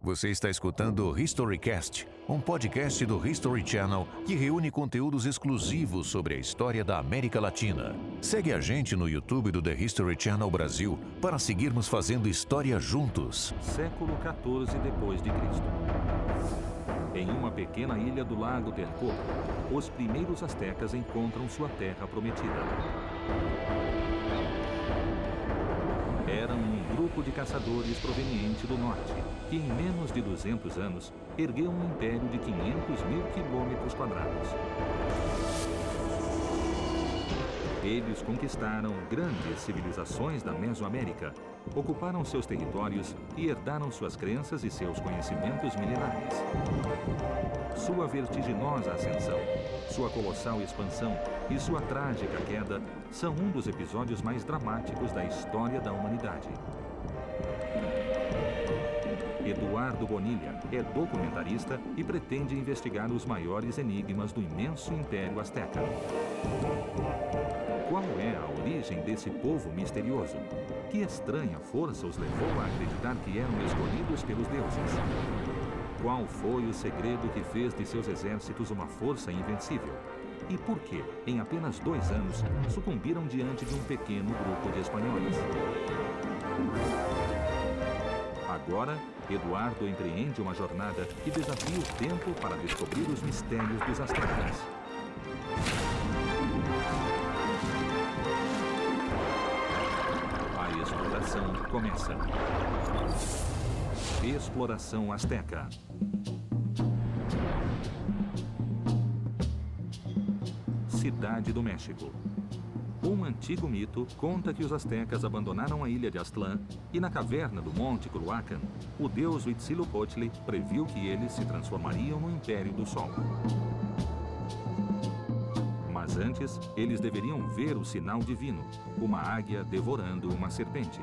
Você está escutando o Historycast, um podcast do History Channel que reúne conteúdos exclusivos sobre a história da América Latina. Segue a gente no YouTube do The History Channel Brasil para seguirmos fazendo história juntos. Século XIV depois de Cristo. Em uma pequena ilha do lago Texcoco, os primeiros astecas encontram sua terra prometida. Grupo de caçadores proveniente do norte, que em menos de 200 anos ergueu um império de 500 mil quilômetros quadrados. Eles conquistaram grandes civilizações da Mesoamérica, ocuparam seus territórios e herdaram suas crenças e seus conhecimentos milenares. Sua vertiginosa ascensão, sua colossal expansão e sua trágica queda são um dos episódios mais dramáticos da história da humanidade. Eduardo Bonilha é documentarista e pretende investigar os maiores enigmas do imenso Império Azteca. Qual é a origem desse povo misterioso? Que estranha força os levou a acreditar que eram escolhidos pelos deuses? Qual foi o segredo que fez de seus exércitos uma força invencível? E por que, em apenas dois anos, sucumbiram diante de um pequeno grupo de espanhóis? Agora, Eduardo empreende uma jornada que desafia o tempo para descobrir os mistérios dos astecas. A exploração começa. Exploração Azteca. Cidade do México. Um antigo mito conta que os astecas abandonaram a ilha de Aztlán e na caverna do Monte Culhuacan, o deus Huitzilopochtli previu que eles se transformariam no Império do Sol. Mas antes, eles deveriam ver o sinal divino, uma águia devorando uma serpente.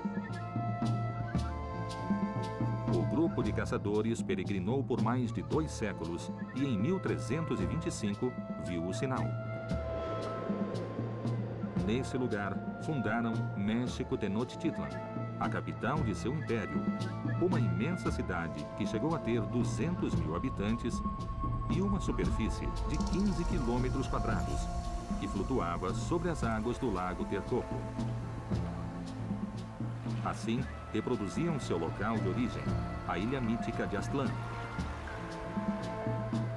O grupo de caçadores peregrinou por mais de dois séculos e em 1325 viu o sinal. Nesse lugar, fundaram México Tenochtitlan, a capital de seu império, uma imensa cidade que chegou a ter 200 mil habitantes e uma superfície de 15 quilômetros quadrados, que flutuava sobre as águas do lago Texcoco. Assim, reproduziam seu local de origem, a ilha mítica de Aztlán.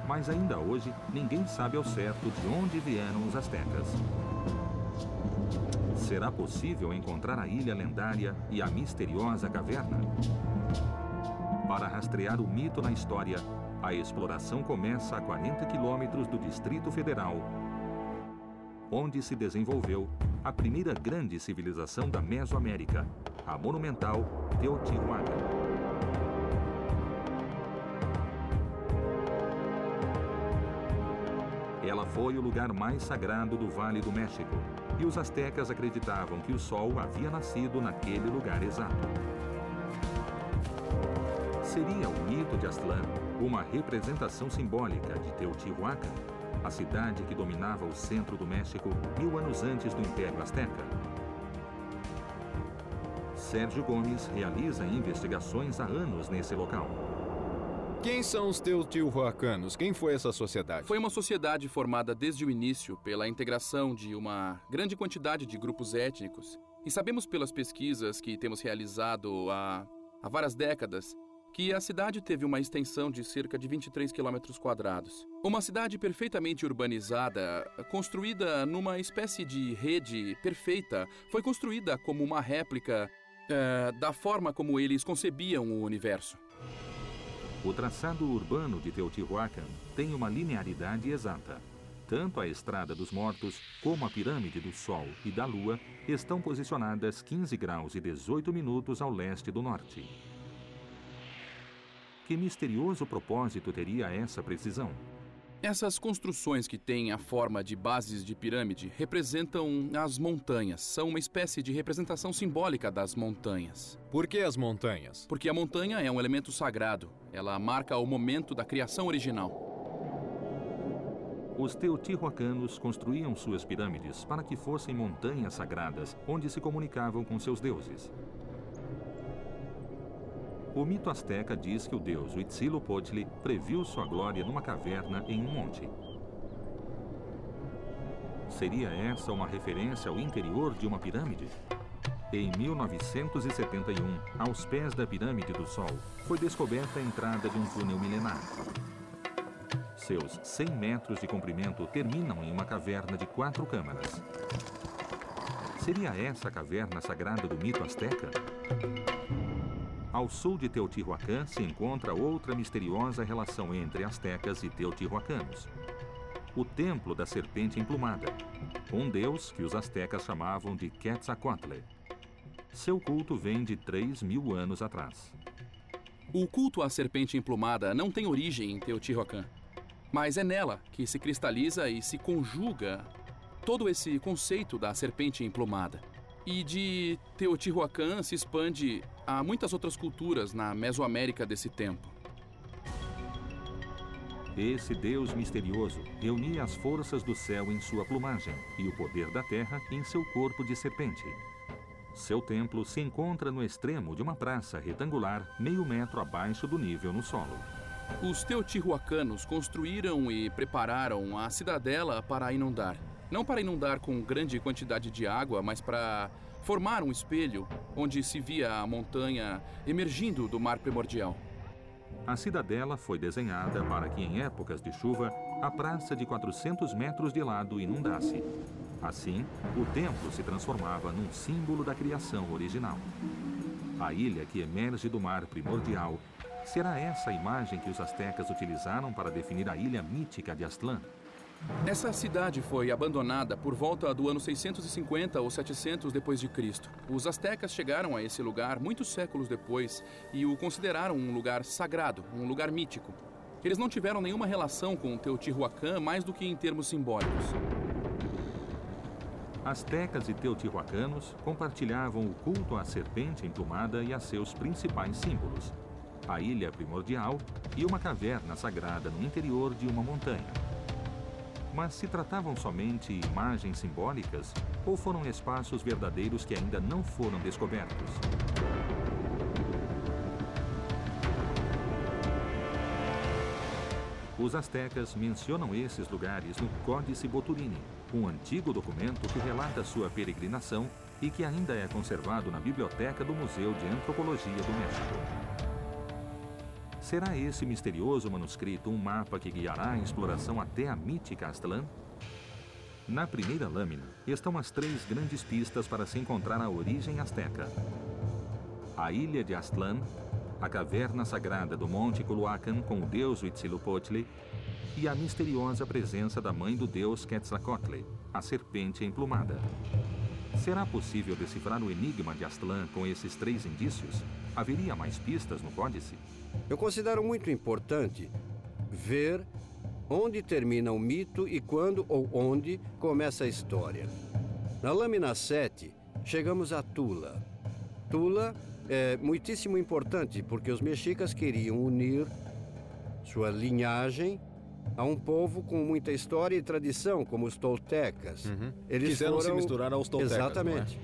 Mas ainda hoje, ninguém sabe ao certo de onde vieram os astecas. Será possível encontrar a ilha lendária e a misteriosa caverna? Para rastrear o mito na história, a exploração começa a 40 quilômetros do Distrito Federal, onde se desenvolveu a primeira grande civilização da Mesoamérica, a monumental Teotihuacan. Ela foi o lugar mais sagrado do Vale do México, e os astecas acreditavam que o sol havia nascido naquele lugar exato. Seria o mito de Aztlán uma representação simbólica de Teotihuacan, a cidade que dominava o centro do México mil anos antes do Império Azteca? Sérgio Gomes realiza investigações há anos nesse local. Quem são os Teotihuacanos? Quem foi essa sociedade? Foi uma sociedade formada desde o início pela integração de uma grande quantidade de grupos étnicos. E sabemos pelas pesquisas que temos realizado há, há várias décadas que a cidade teve uma extensão de cerca de 23 quilômetros quadrados. Uma cidade perfeitamente urbanizada, construída numa espécie de rede perfeita, foi construída como uma réplica eh, da forma como eles concebiam o universo. O traçado urbano de Teotihuacan tem uma linearidade exata. Tanto a Estrada dos Mortos como a Pirâmide do Sol e da Lua estão posicionadas 15 graus e 18 minutos ao leste do norte. Que misterioso propósito teria essa precisão? Essas construções que têm a forma de bases de pirâmide representam as montanhas. São uma espécie de representação simbólica das montanhas. Por que as montanhas? Porque a montanha é um elemento sagrado. Ela marca o momento da criação original. Os teotihuacanos construíam suas pirâmides para que fossem montanhas sagradas onde se comunicavam com seus deuses. O mito asteca diz que o deus Huitzilopochtli previu sua glória numa caverna em um monte. Seria essa uma referência ao interior de uma pirâmide? Em 1971, aos pés da Pirâmide do Sol, foi descoberta a entrada de um túnel milenar. Seus 100 metros de comprimento terminam em uma caverna de quatro câmaras. Seria essa a caverna sagrada do mito asteca? Ao sul de Teotihuacan se encontra outra misteriosa relação entre astecas e teotihuacanos. O Templo da Serpente Emplumada, um deus que os astecas chamavam de Quetzalcoatl. Seu culto vem de 3 mil anos atrás. O culto à serpente emplumada não tem origem em Teotihuacan, mas é nela que se cristaliza e se conjuga todo esse conceito da serpente emplumada. E de Teotihuacan se expande a muitas outras culturas na Mesoamérica desse tempo. Esse Deus misterioso reunia as forças do céu em sua plumagem e o poder da terra em seu corpo de serpente. Seu templo se encontra no extremo de uma praça retangular, meio metro abaixo do nível no solo. Os teotihuacanos construíram e prepararam a cidadela para inundar. Não para inundar com grande quantidade de água, mas para formar um espelho onde se via a montanha emergindo do mar primordial. A cidadela foi desenhada para que, em épocas de chuva, a praça de 400 metros de lado inundasse. Assim, o templo se transformava num símbolo da criação original. A ilha que emerge do mar primordial será essa imagem que os astecas utilizaram para definir a ilha mítica de Aztlán. Essa cidade foi abandonada por volta do ano 650 ou 700 depois de Cristo. Os astecas chegaram a esse lugar muitos séculos depois e o consideraram um lugar sagrado, um lugar mítico. Eles não tiveram nenhuma relação com Teotihuacan mais do que em termos simbólicos. Astecas e teotihuacanos compartilhavam o culto à serpente emplumada e a seus principais símbolos: a ilha primordial e uma caverna sagrada no interior de uma montanha. Mas se tratavam somente imagens simbólicas ou foram espaços verdadeiros que ainda não foram descobertos? Os astecas mencionam esses lugares no Códice Boturini, um antigo documento que relata sua peregrinação e que ainda é conservado na biblioteca do Museu de Antropologia do México. Será esse misterioso manuscrito um mapa que guiará a exploração até a mítica Aztlán? Na primeira lâmina estão as três grandes pistas para se encontrar a origem asteca. A ilha de Aztlán, a caverna sagrada do Monte Culhuacan com o deus Huitzilopochtli e a misteriosa presença da mãe do deus Quetzalcoatl, a serpente emplumada. Será possível decifrar o enigma de Aztlán com esses três indícios? Haveria mais pistas no códice? Eu considero muito importante ver onde termina o mito e quando ou onde começa a história. Na lâmina 7, chegamos a Tula. Tula é muitíssimo importante porque os mexicas queriam unir sua linhagem a um povo com muita história e tradição, como os toltecas. Uhum. Eles Quiseram foram... se misturar aos toltecas. É? Exatamente.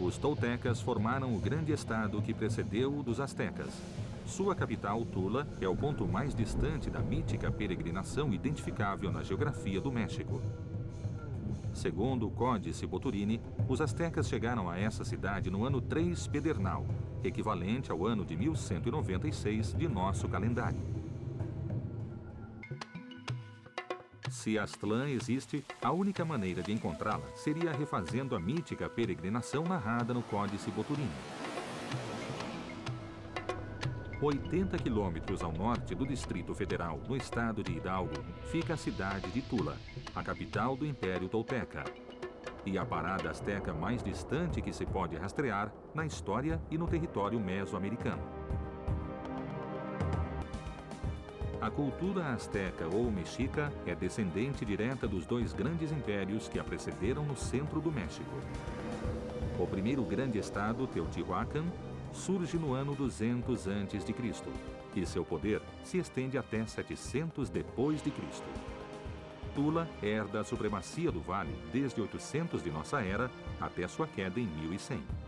Os toltecas formaram o grande estado que precedeu o dos astecas. Sua capital, Tula, é o ponto mais distante da mítica peregrinação identificável na geografia do México. Segundo o Códice Boturini, os astecas chegaram a essa cidade no ano 3 Pedernal, equivalente ao ano de 1196 de nosso calendário. Se Aztlán existe, a única maneira de encontrá-la seria refazendo a mítica peregrinação narrada no Códice Boturini. 80 quilômetros ao norte do Distrito Federal, no estado de Hidalgo, fica a cidade de Tula, a capital do Império Tolteca. E a parada asteca mais distante que se pode rastrear na história e no território mesoamericano. A cultura asteca ou mexica é descendente direta dos dois grandes impérios que a precederam no centro do México. O primeiro grande estado, Teotihuacan, surge no ano 200 a.C. e seu poder se estende até 700 depois de Cristo. Tula herda a supremacia do vale desde 800 de nossa era até sua queda em 1100.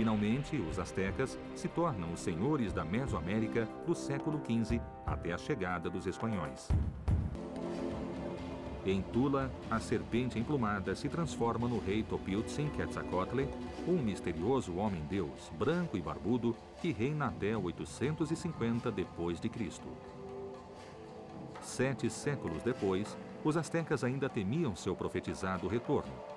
Finalmente, os astecas se tornam os senhores da Mesoamérica do século XV até a chegada dos espanhóis. Em Tula, a serpente emplumada se transforma no rei Topiltzin Quetzalcoatl, um misterioso homem-deus, branco e barbudo, que reina até 850 depois de Cristo. Sete séculos depois, os astecas ainda temiam seu profetizado retorno.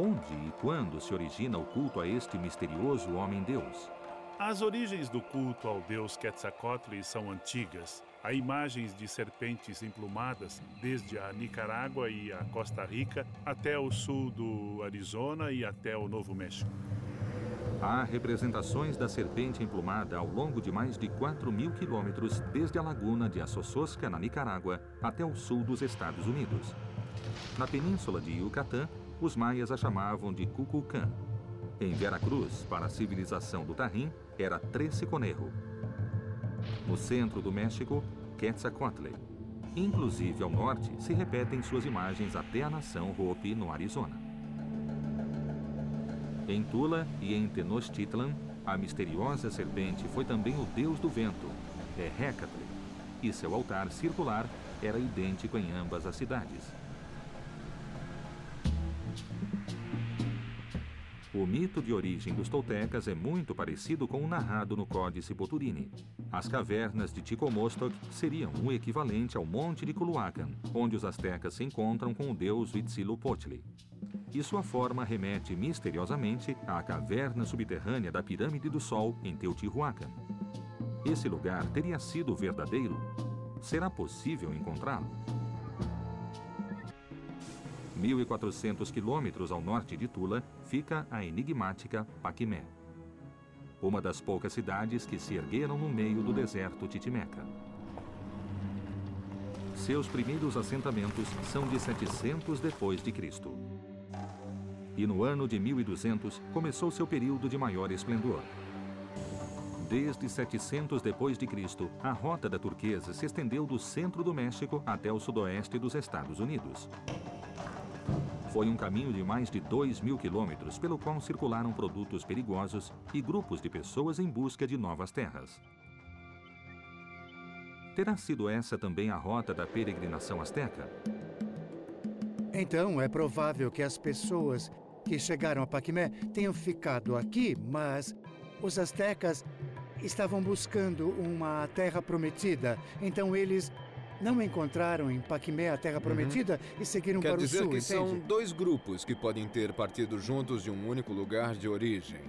Onde e quando se origina o culto a este misterioso homem-deus? As origens do culto ao deus Quetzalcoatl são antigas. Há imagens de serpentes emplumadas desde a Nicarágua e a Costa Rica até o sul do Arizona e até o Novo México. Há representações da serpente emplumada ao longo de mais de 4 mil quilômetros desde a laguna de Assososca, na Nicarágua, até o sul dos Estados Unidos. Na península de Yucatán, os maias a chamavam de Cuculcã. Em Veracruz, para a civilização do Tarim, era Trece-Conejo. No centro do México, Quetzalcoatl. Inclusive ao norte, se repetem suas imagens até a nação Hopi, no Arizona. Em Tula e em Tenochtitlan, a misteriosa serpente foi também o deus do vento, é e seu altar circular era idêntico em ambas as cidades. O mito de origem dos toltecas é muito parecido com o narrado no Códice Boturini. As cavernas de Ticomostok seriam o equivalente ao Monte de Culhuacan, onde os astecas se encontram com o deus Huitzilopochtli. E sua forma remete misteriosamente à caverna subterrânea da Pirâmide do Sol, em Teotihuacan. Esse lugar teria sido verdadeiro? Será possível encontrá-lo? 1.400 quilômetros ao norte de Tula, fica a enigmática Paquimé. Uma das poucas cidades que se ergueram no meio do deserto titimeca. Seus primeiros assentamentos são de 700 depois de Cristo. E no ano de 1200 começou seu período de maior esplendor. Desde 700 depois de Cristo, a rota da turquesa se estendeu do centro do México até o sudoeste dos Estados Unidos. Foi um caminho de mais de 2 mil quilômetros pelo qual circularam produtos perigosos e grupos de pessoas em busca de novas terras. Terá sido essa também a rota da peregrinação asteca? Então, é provável que as pessoas que chegaram a Paquimé tenham ficado aqui, mas os astecas estavam buscando uma terra prometida. Então, eles não encontraram em Paquimé a Terra Prometida uhum. e seguiram Quer para o dizer sul, que entende? são dois grupos que podem ter partido juntos de um único lugar de origem.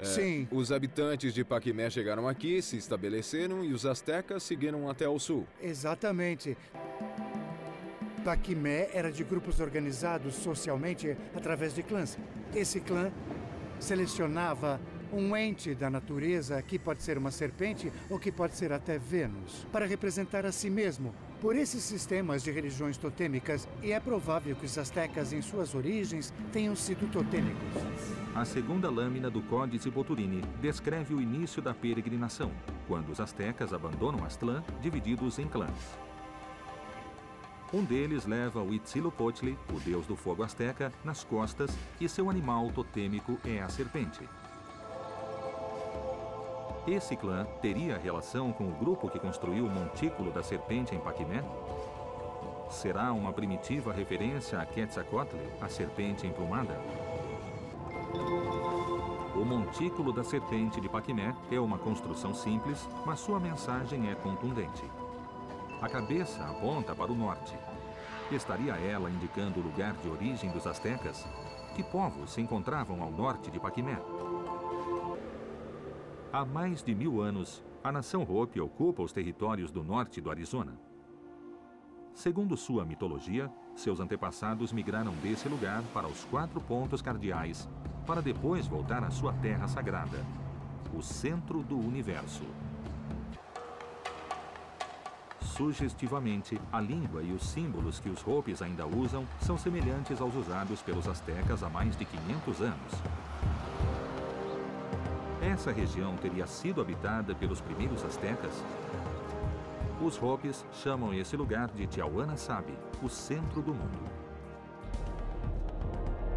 É, Sim. Os habitantes de Paquimé chegaram aqui, se estabeleceram e os astecas seguiram até o sul. Exatamente. Paquimé era de grupos organizados socialmente através de clãs. Esse clã selecionava um ente da natureza, que pode ser uma serpente ou que pode ser até Vênus, para representar a si mesmo. Por esses sistemas de religiões totêmicas, e é provável que os astecas, em suas origens, tenham sido totêmicos. A segunda lâmina do Códice Boturini descreve o início da peregrinação, quando os astecas abandonam Aztlán, divididos em clãs. Um deles leva o Huitzilopochtli, o deus do fogo asteca, nas costas e seu animal totêmico é a serpente. Esse clã teria relação com o grupo que construiu o montículo da serpente em Paquimé? Será uma primitiva referência a Quetzalcoatl, a serpente emplumada? O montículo da serpente de Paquimé é uma construção simples, mas sua mensagem é contundente. A cabeça aponta para o norte. Estaria ela indicando o lugar de origem dos astecas? Que povos se encontravam ao norte de Paquimé? Há mais de mil anos, a nação Hopi ocupa os territórios do norte do Arizona. Segundo sua mitologia, seus antepassados migraram desse lugar para os quatro pontos cardeais, para depois voltar à sua terra sagrada, o centro do universo. Sugestivamente, a língua e os símbolos que os Hopis ainda usam são semelhantes aos usados pelos astecas há mais de 500 anos. Essa região teria sido habitada pelos primeiros astecas? Os Hopis chamam esse lugar de Tiahuanasabi, o centro do mundo.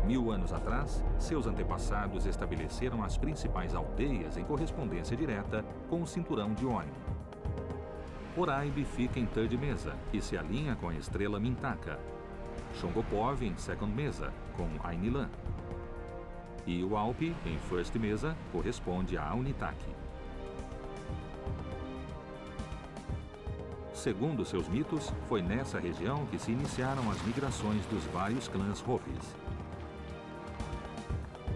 Mil anos atrás, seus antepassados estabeleceram as principais aldeias em correspondência direta com o cinturão de Orion. Oraibi fica em Third Mesa, que se alinha com a estrela Mintaka. Shongopov em Second Mesa, com Ainilan. E o Alpe, em First Mesa, corresponde a Unitaki. Segundo seus mitos, foi nessa região que se iniciaram as migrações dos vários clãs Hopis.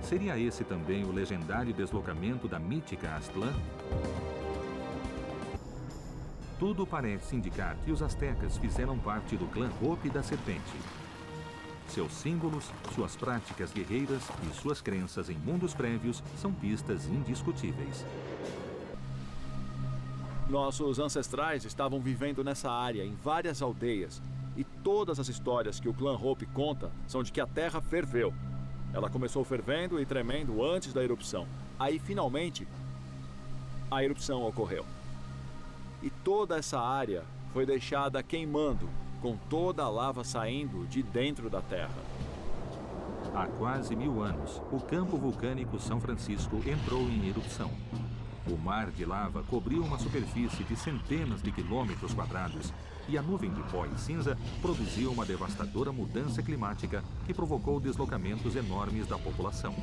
Seria esse também o legendário deslocamento da mítica Aztlán? Tudo parece indicar que os astecas fizeram parte do clã Hopi da Serpente. Seus símbolos, suas práticas guerreiras e suas crenças em mundos prévios são pistas indiscutíveis. Nossos ancestrais estavam vivendo nessa área, em várias aldeias, e todas as histórias que o clã Hope conta são de que a terra ferveu. Ela começou fervendo e tremendo antes da erupção. Aí, finalmente, a erupção ocorreu. E toda essa área foi deixada queimando, com toda a lava saindo de dentro da terra. Há quase mil anos, o campo vulcânico São Francisco entrou em erupção. O mar de lava cobriu uma superfície de centenas de quilômetros quadrados e a nuvem de pó e cinza produziu uma devastadora mudança climática que provocou deslocamentos enormes da população.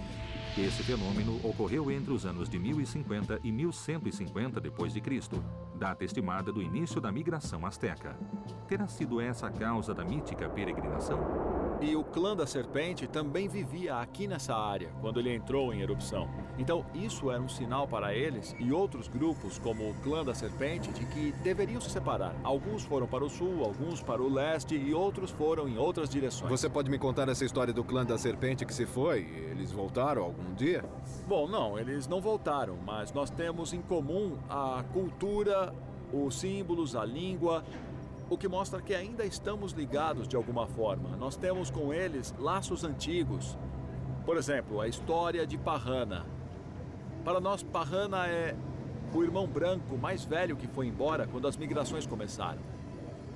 Esse fenômeno ocorreu entre os anos de 1050 e 1150 d.C., data estimada do início da migração asteca. Terá sido essa a causa da mítica peregrinação? E o clã da serpente também vivia aqui nessa área quando ele entrou em erupção. Então, isso era um sinal para eles e outros grupos, como o clã da serpente, de que deveriam se separar. Alguns foram para o sul, alguns para o leste e outros foram em outras direções. Você pode me contar essa história do clã da serpente que se foi? Eles voltaram algum dia? Bom, não, eles não voltaram, mas nós temos em comum a cultura, os símbolos, a língua o que mostra que ainda estamos ligados de alguma forma. Nós temos com eles laços antigos. Por exemplo, a história de Parrana. Para nós, Parrana é o irmão branco mais velho que foi embora quando as migrações começaram.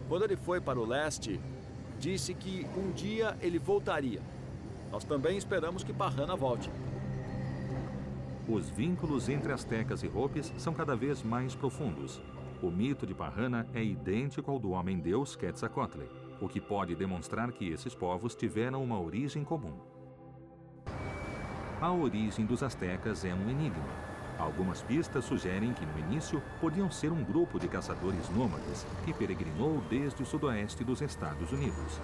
Quando ele foi para o leste, disse que um dia ele voltaria. Nós também esperamos que Parrana volte. Os vínculos entre astecas e Hopis são cada vez mais profundos. O mito de Parrana é idêntico ao do homem-deus Quetzalcoatl, o que pode demonstrar que esses povos tiveram uma origem comum. A origem dos astecas é um enigma. Algumas pistas sugerem que no início podiam ser um grupo de caçadores nômades que peregrinou desde o sudoeste dos Estados Unidos.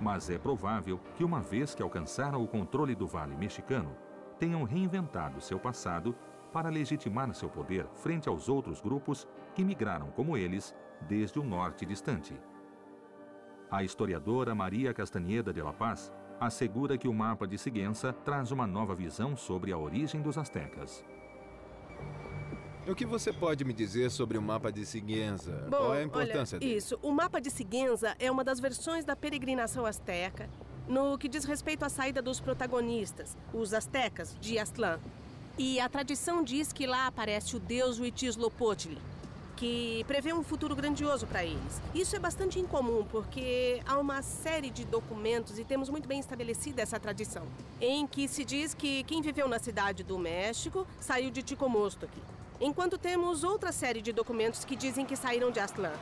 Mas é provável que, uma vez que alcançaram o controle do Vale Mexicano, tenham reinventado seu passado para legitimar seu poder frente aos outros grupos que migraram como eles desde o norte distante. A historiadora Maria Castaneda de La Paz assegura que o mapa de Sigüenza traz uma nova visão sobre a origem dos astecas. O que você pode me dizer sobre o mapa de Sigüenza? Bom, Qual é a importância olha, dele? Isso, o mapa de Sigüenza é uma das versões da peregrinação asteca no que diz respeito à saída dos protagonistas, os astecas de Aztlán. E a tradição diz que lá aparece o deus Huitzilopochtli, que prevê um futuro grandioso para eles. Isso é bastante incomum, porque há uma série de documentos e temos muito bem estabelecida essa tradição, em que se diz que quem viveu na cidade do México saiu de Ticomostoc, enquanto temos outra série de documentos que dizem que saíram de Aztlán.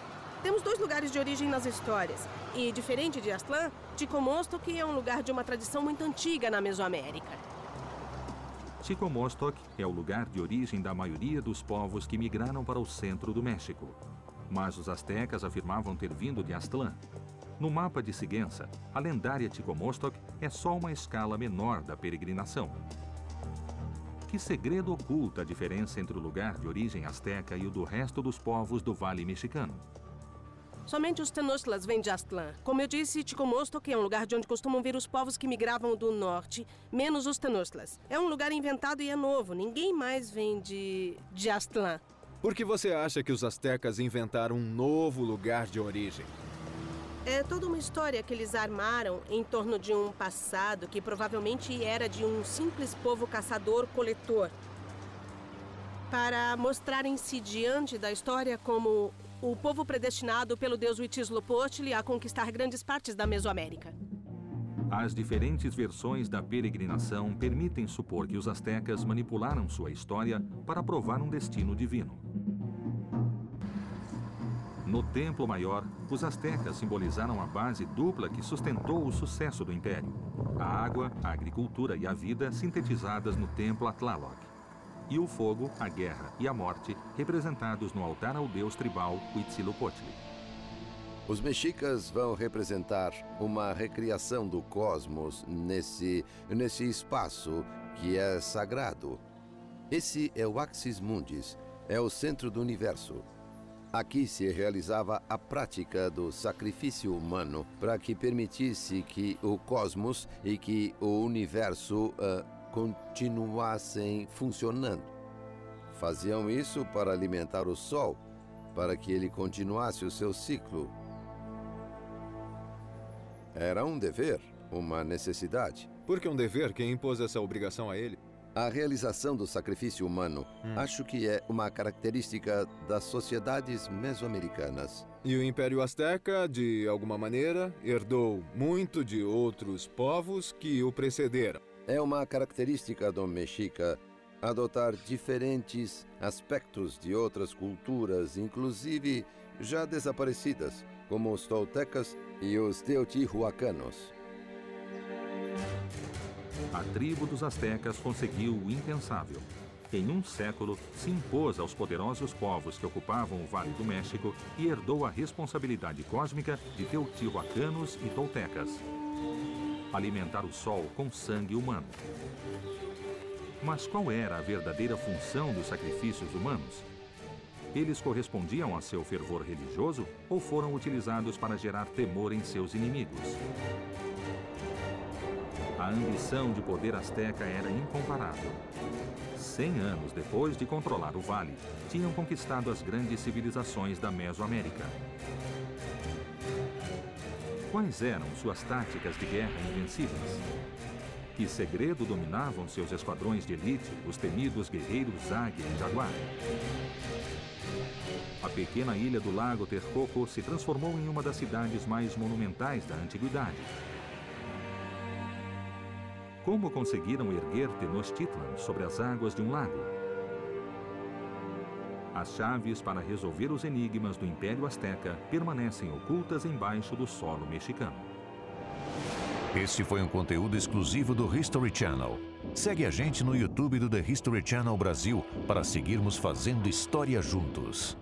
Temos dois lugares de origem nas histórias, e diferente de Aztlán, Ticomostoc é um lugar de uma tradição muito antiga na Mesoamérica. Ticomostoc é o lugar de origem da maioria dos povos que migraram para o centro do México. Mas os astecas afirmavam ter vindo de Aztlán. No mapa de Sigüenza, a lendária Ticomostoc é só uma escala menor da peregrinação. Que segredo oculta a diferença entre o lugar de origem asteca e o do resto dos povos do Vale Mexicano? Somente os Tenochtitlas vêm de Aztlán. Como eu disse, Ticomostoc é um lugar de onde costumam vir os povos que migravam do norte, menos os Tenochtitlas. É um lugar inventado e é novo. Ninguém mais vem de, de Aztlán. Por que você acha que os astecas inventaram um novo lugar de origem? É toda uma história que eles armaram em torno de um passado que provavelmente era de um simples povo caçador-coletor. Para mostrarem-se diante da história como o povo predestinado pelo deus Huitzilopochtli a conquistar grandes partes da Mesoamérica. As diferentes versões da peregrinação permitem supor que os astecas manipularam sua história para provar um destino divino. No Templo Maior, os astecas simbolizaram a base dupla que sustentou o sucesso do império: a água, a agricultura e a vida sintetizadas no Templo Atlaloc. E o fogo, a guerra e a morte, representados no altar ao deus tribal Huitzilopochtli. Os mexicas vão representar uma recriação do cosmos nesse, nesse espaço que é sagrado. Esse é o Axis Mundis, é o centro do universo. Aqui se realizava a prática do sacrifício humano para que permitisse que o cosmos e que o universo uh, continuassem funcionando. Faziam isso para alimentar o Sol, para que ele continuasse o seu ciclo. Era um dever, uma necessidade. Por que um dever? Quem impôs essa obrigação a ele? A realização do sacrifício humano hum. acho que é uma característica das sociedades mesoamericanas. E o Império Azteca, de alguma maneira, herdou muito de outros povos que o precederam. É uma característica do mexica adotar diferentes aspectos de outras culturas, inclusive já desaparecidas, como os toltecas e os teotihuacanos. A tribo dos astecas conseguiu o impensável. Em um século, se impôs aos poderosos povos que ocupavam o Vale do México e herdou a responsabilidade cósmica de teotihuacanos e toltecas. Alimentar o sol com sangue humano. Mas qual era a verdadeira função dos sacrifícios humanos? Eles correspondiam a seu fervor religioso ou foram utilizados para gerar temor em seus inimigos? A ambição de poder asteca era incomparável. Cem anos depois de controlar o vale, tinham conquistado as grandes civilizações da Mesoamérica. Quais eram suas táticas de guerra invencíveis? Que segredo dominavam seus esquadrões de elite, os temidos guerreiros Águia e Jaguar? A pequena ilha do Lago Texcoco se transformou em uma das cidades mais monumentais da antiguidade. Como conseguiram erguer Tenochtitlan sobre as águas de um lago? As chaves para resolver os enigmas do Império Azteca permanecem ocultas embaixo do solo mexicano. Este foi um conteúdo exclusivo do History Channel. Segue a gente no YouTube do The History Channel Brasil para seguirmos fazendo história juntos.